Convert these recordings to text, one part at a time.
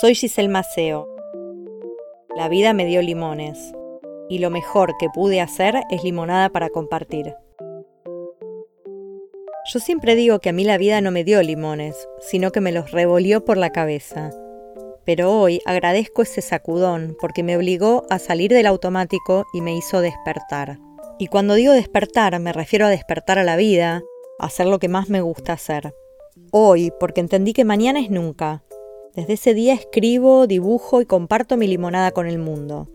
Soy Giselle Maceo. La vida me dio limones y lo mejor que pude hacer es limonada para compartir. Yo siempre digo que a mí la vida no me dio limones, sino que me los revolvió por la cabeza. Pero hoy agradezco ese sacudón porque me obligó a salir del automático y me hizo despertar. Y cuando digo despertar me refiero a despertar a la vida, hacer lo que más me gusta hacer. Hoy, porque entendí que mañana es nunca. Desde ese día escribo, dibujo y comparto mi limonada con el mundo.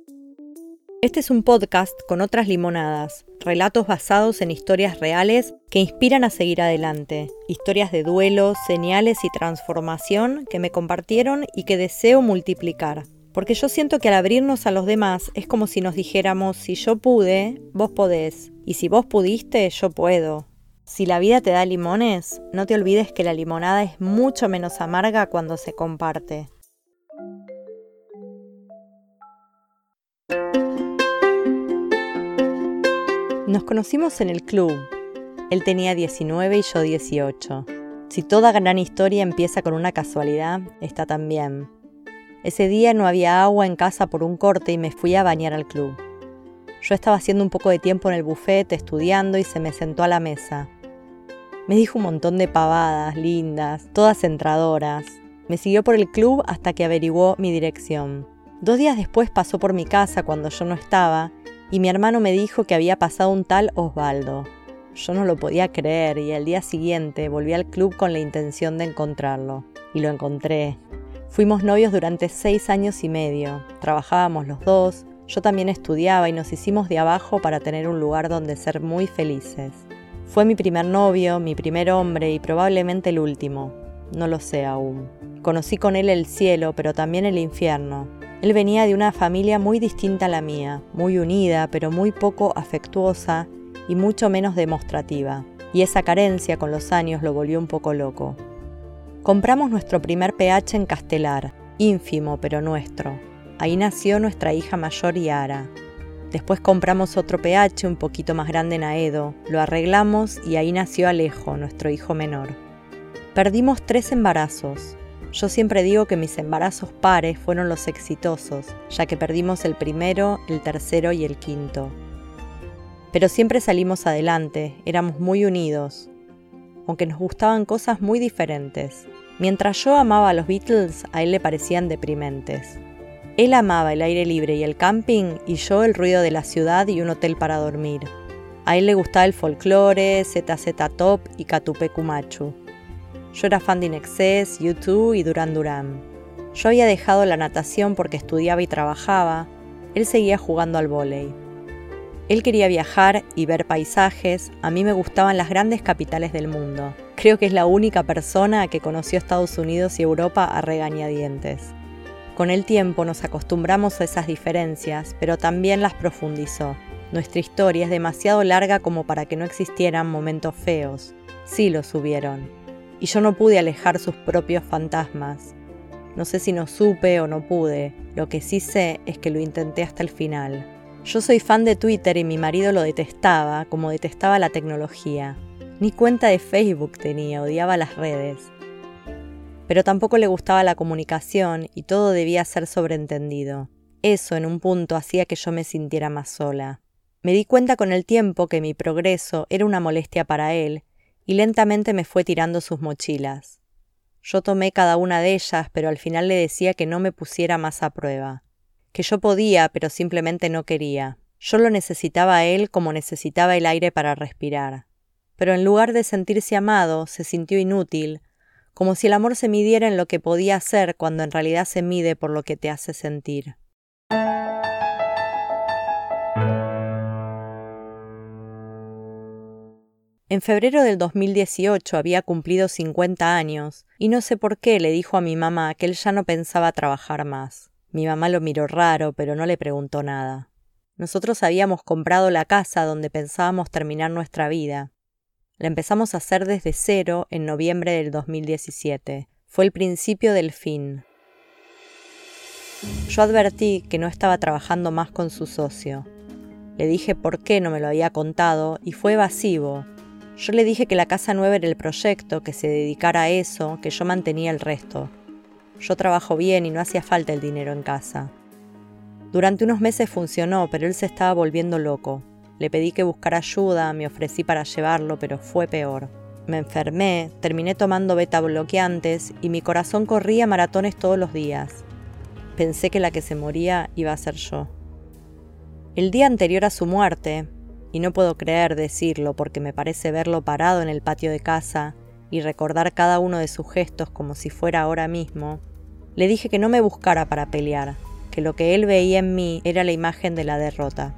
Este es un podcast con otras limonadas, relatos basados en historias reales que inspiran a seguir adelante, historias de duelo, señales y transformación que me compartieron y que deseo multiplicar. Porque yo siento que al abrirnos a los demás es como si nos dijéramos, si yo pude, vos podés, y si vos pudiste, yo puedo. Si la vida te da limones, no te olvides que la limonada es mucho menos amarga cuando se comparte. Nos conocimos en el club. Él tenía 19 y yo 18. Si toda gran historia empieza con una casualidad, está también. Ese día no había agua en casa por un corte y me fui a bañar al club. Yo estaba haciendo un poco de tiempo en el buffet estudiando y se me sentó a la mesa. Me dijo un montón de pavadas lindas, todas entradoras. Me siguió por el club hasta que averiguó mi dirección. Dos días después pasó por mi casa cuando yo no estaba y mi hermano me dijo que había pasado un tal Osvaldo. Yo no lo podía creer y al día siguiente volví al club con la intención de encontrarlo. Y lo encontré. Fuimos novios durante seis años y medio. Trabajábamos los dos, yo también estudiaba y nos hicimos de abajo para tener un lugar donde ser muy felices. Fue mi primer novio, mi primer hombre y probablemente el último. No lo sé aún. Conocí con él el cielo, pero también el infierno, él venía de una familia muy distinta a la mía, muy unida, pero muy poco afectuosa y mucho menos demostrativa, y esa carencia con los años lo volvió un poco loco. Compramos nuestro primer PH en Castelar, ínfimo pero nuestro. Ahí nació nuestra hija mayor Yara. Después compramos otro PH un poquito más grande en Aedo, lo arreglamos y ahí nació Alejo, nuestro hijo menor. Perdimos tres embarazos, yo siempre digo que mis embarazos pares fueron los exitosos, ya que perdimos el primero, el tercero y el quinto. Pero siempre salimos adelante, éramos muy unidos, aunque nos gustaban cosas muy diferentes. Mientras yo amaba a los Beatles, a él le parecían deprimentes. Él amaba el aire libre y el camping y yo el ruido de la ciudad y un hotel para dormir. A él le gustaba el folclore, ZZ Top y Catupecu Machu. Yo era fan de Inexcess, YouTube y Duran Duran. Yo había dejado la natación porque estudiaba y trabajaba. Él seguía jugando al vóley. Él quería viajar y ver paisajes. A mí me gustaban las grandes capitales del mundo. Creo que es la única persona que conoció Estados Unidos y Europa a regañadientes. Con el tiempo nos acostumbramos a esas diferencias, pero también las profundizó. Nuestra historia es demasiado larga como para que no existieran momentos feos. Sí los hubieron y yo no pude alejar sus propios fantasmas. No sé si no supe o no pude, lo que sí sé es que lo intenté hasta el final. Yo soy fan de Twitter y mi marido lo detestaba como detestaba la tecnología. Ni cuenta de Facebook tenía, odiaba las redes. Pero tampoco le gustaba la comunicación y todo debía ser sobreentendido. Eso en un punto hacía que yo me sintiera más sola. Me di cuenta con el tiempo que mi progreso era una molestia para él y lentamente me fue tirando sus mochilas. Yo tomé cada una de ellas, pero al final le decía que no me pusiera más a prueba, que yo podía, pero simplemente no quería. Yo lo necesitaba a él como necesitaba el aire para respirar. Pero en lugar de sentirse amado, se sintió inútil, como si el amor se midiera en lo que podía hacer cuando en realidad se mide por lo que te hace sentir. En febrero del 2018 había cumplido 50 años y no sé por qué le dijo a mi mamá que él ya no pensaba trabajar más. Mi mamá lo miró raro, pero no le preguntó nada. Nosotros habíamos comprado la casa donde pensábamos terminar nuestra vida. La empezamos a hacer desde cero en noviembre del 2017. Fue el principio del fin. Yo advertí que no estaba trabajando más con su socio. Le dije por qué no me lo había contado y fue evasivo, Yo le dije que la casa nueva era el proyecto, que se dedicara a eso, que yo mantenía el resto. Yo trabajo bien y no hacía falta el dinero en casa. Durante unos meses funcionó, pero él se estaba volviendo loco. Le pedí que buscara ayuda, me ofrecí para llevarlo, pero fue peor. Me enfermé, terminé tomando beta bloqueantes y mi corazón corría maratones todos los días. Pensé que la que se moría iba a ser yo. El día anterior a su muerte, y no puedo creer decirlo porque me parece verlo parado en el patio de casa y recordar cada uno de sus gestos como si fuera ahora mismo, le dije que no me buscara para pelear, que lo que él veía en mí era la imagen de la derrota,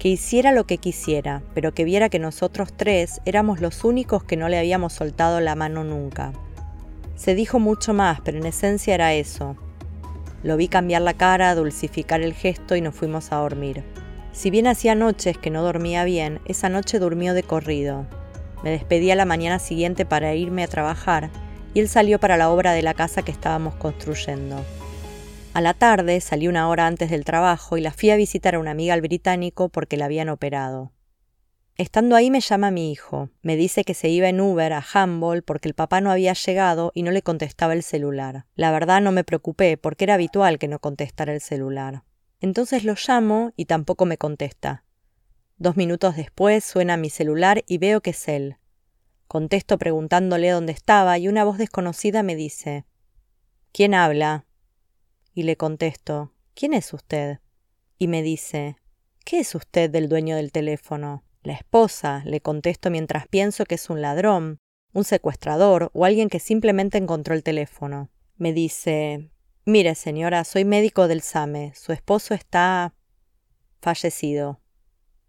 que hiciera lo que quisiera, pero que viera que nosotros tres éramos los únicos que no le habíamos soltado la mano nunca. Se dijo mucho más, pero en esencia era eso. Lo vi cambiar la cara, dulcificar el gesto y nos fuimos a dormir. Si bien hacía noches que no dormía bien, esa noche durmió de corrido. Me despedí a la mañana siguiente para irme a trabajar y él salió para la obra de la casa que estábamos construyendo. A la tarde salí una hora antes del trabajo y la fui a visitar a una amiga al británico porque la habían operado. Estando ahí me llama mi hijo. Me dice que se iba en Uber a Humboldt porque el papá no había llegado y no le contestaba el celular. La verdad no me preocupé porque era habitual que no contestara el celular. Entonces lo llamo y tampoco me contesta. Dos minutos después suena mi celular y veo que es él. Contesto preguntándole dónde estaba y una voz desconocida me dice ¿Quién habla? Y le contesto ¿Quién es usted? Y me dice ¿Qué es usted del dueño del teléfono? La esposa, le contesto mientras pienso que es un ladrón, un secuestrador o alguien que simplemente encontró el teléfono. Me dice Mire, señora, soy médico del SAME. Su esposo está fallecido.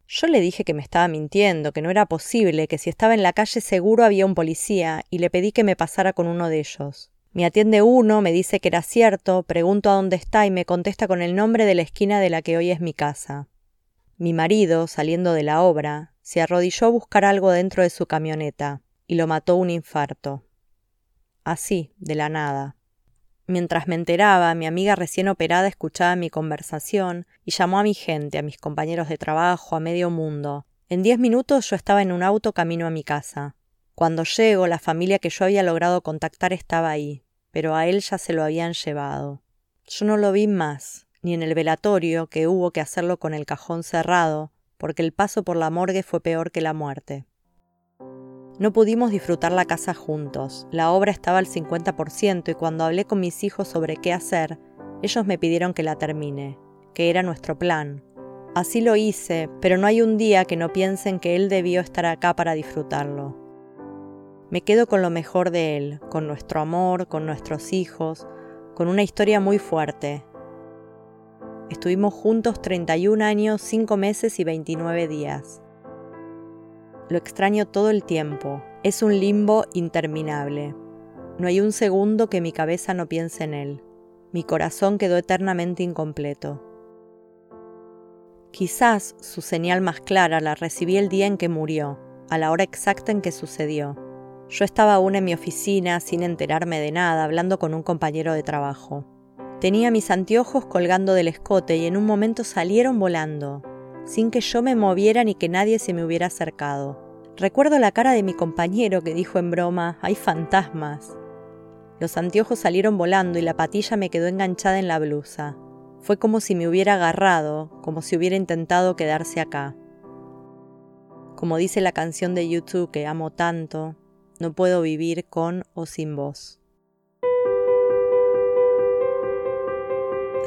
Yo le dije que me estaba mintiendo, que no era posible, que si estaba en la calle seguro había un policía, y le pedí que me pasara con uno de ellos. Me atiende uno, me dice que era cierto, pregunto a dónde está y me contesta con el nombre de la esquina de la que hoy es mi casa. Mi marido, saliendo de la obra, se arrodilló a buscar algo dentro de su camioneta, y lo mató un infarto. Así, de la nada. Mientras me enteraba, mi amiga recién operada escuchaba mi conversación y llamó a mi gente, a mis compañeros de trabajo, a medio mundo. En diez minutos yo estaba en un auto camino a mi casa. Cuando llego, la familia que yo había logrado contactar estaba ahí, pero a él ya se lo habían llevado. Yo no lo vi más, ni en el velatorio, que hubo que hacerlo con el cajón cerrado, porque el paso por la morgue fue peor que la muerte. No pudimos disfrutar la casa juntos, la obra estaba al 50% y cuando hablé con mis hijos sobre qué hacer, ellos me pidieron que la termine, que era nuestro plan. Así lo hice, pero no hay un día que no piensen que él debió estar acá para disfrutarlo. Me quedo con lo mejor de él, con nuestro amor, con nuestros hijos, con una historia muy fuerte. Estuvimos juntos 31 años, 5 meses y 29 días. Lo extraño todo el tiempo. Es un limbo interminable. No hay un segundo que mi cabeza no piense en él. Mi corazón quedó eternamente incompleto. Quizás su señal más clara la recibí el día en que murió, a la hora exacta en que sucedió. Yo estaba aún en mi oficina, sin enterarme de nada, hablando con un compañero de trabajo. Tenía mis anteojos colgando del escote y en un momento salieron volando sin que yo me moviera ni que nadie se me hubiera acercado. Recuerdo la cara de mi compañero que dijo en broma, hay fantasmas. Los anteojos salieron volando y la patilla me quedó enganchada en la blusa. Fue como si me hubiera agarrado, como si hubiera intentado quedarse acá. Como dice la canción de YouTube que amo tanto, no puedo vivir con o sin vos.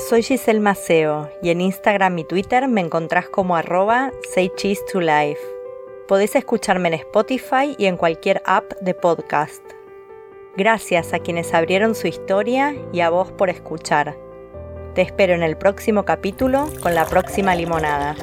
Soy Giselle Maceo y en Instagram y Twitter me encontrás como arroba say cheese to life. Podés escucharme en Spotify y en cualquier app de podcast. Gracias a quienes abrieron su historia y a vos por escuchar. Te espero en el próximo capítulo con la próxima limonada.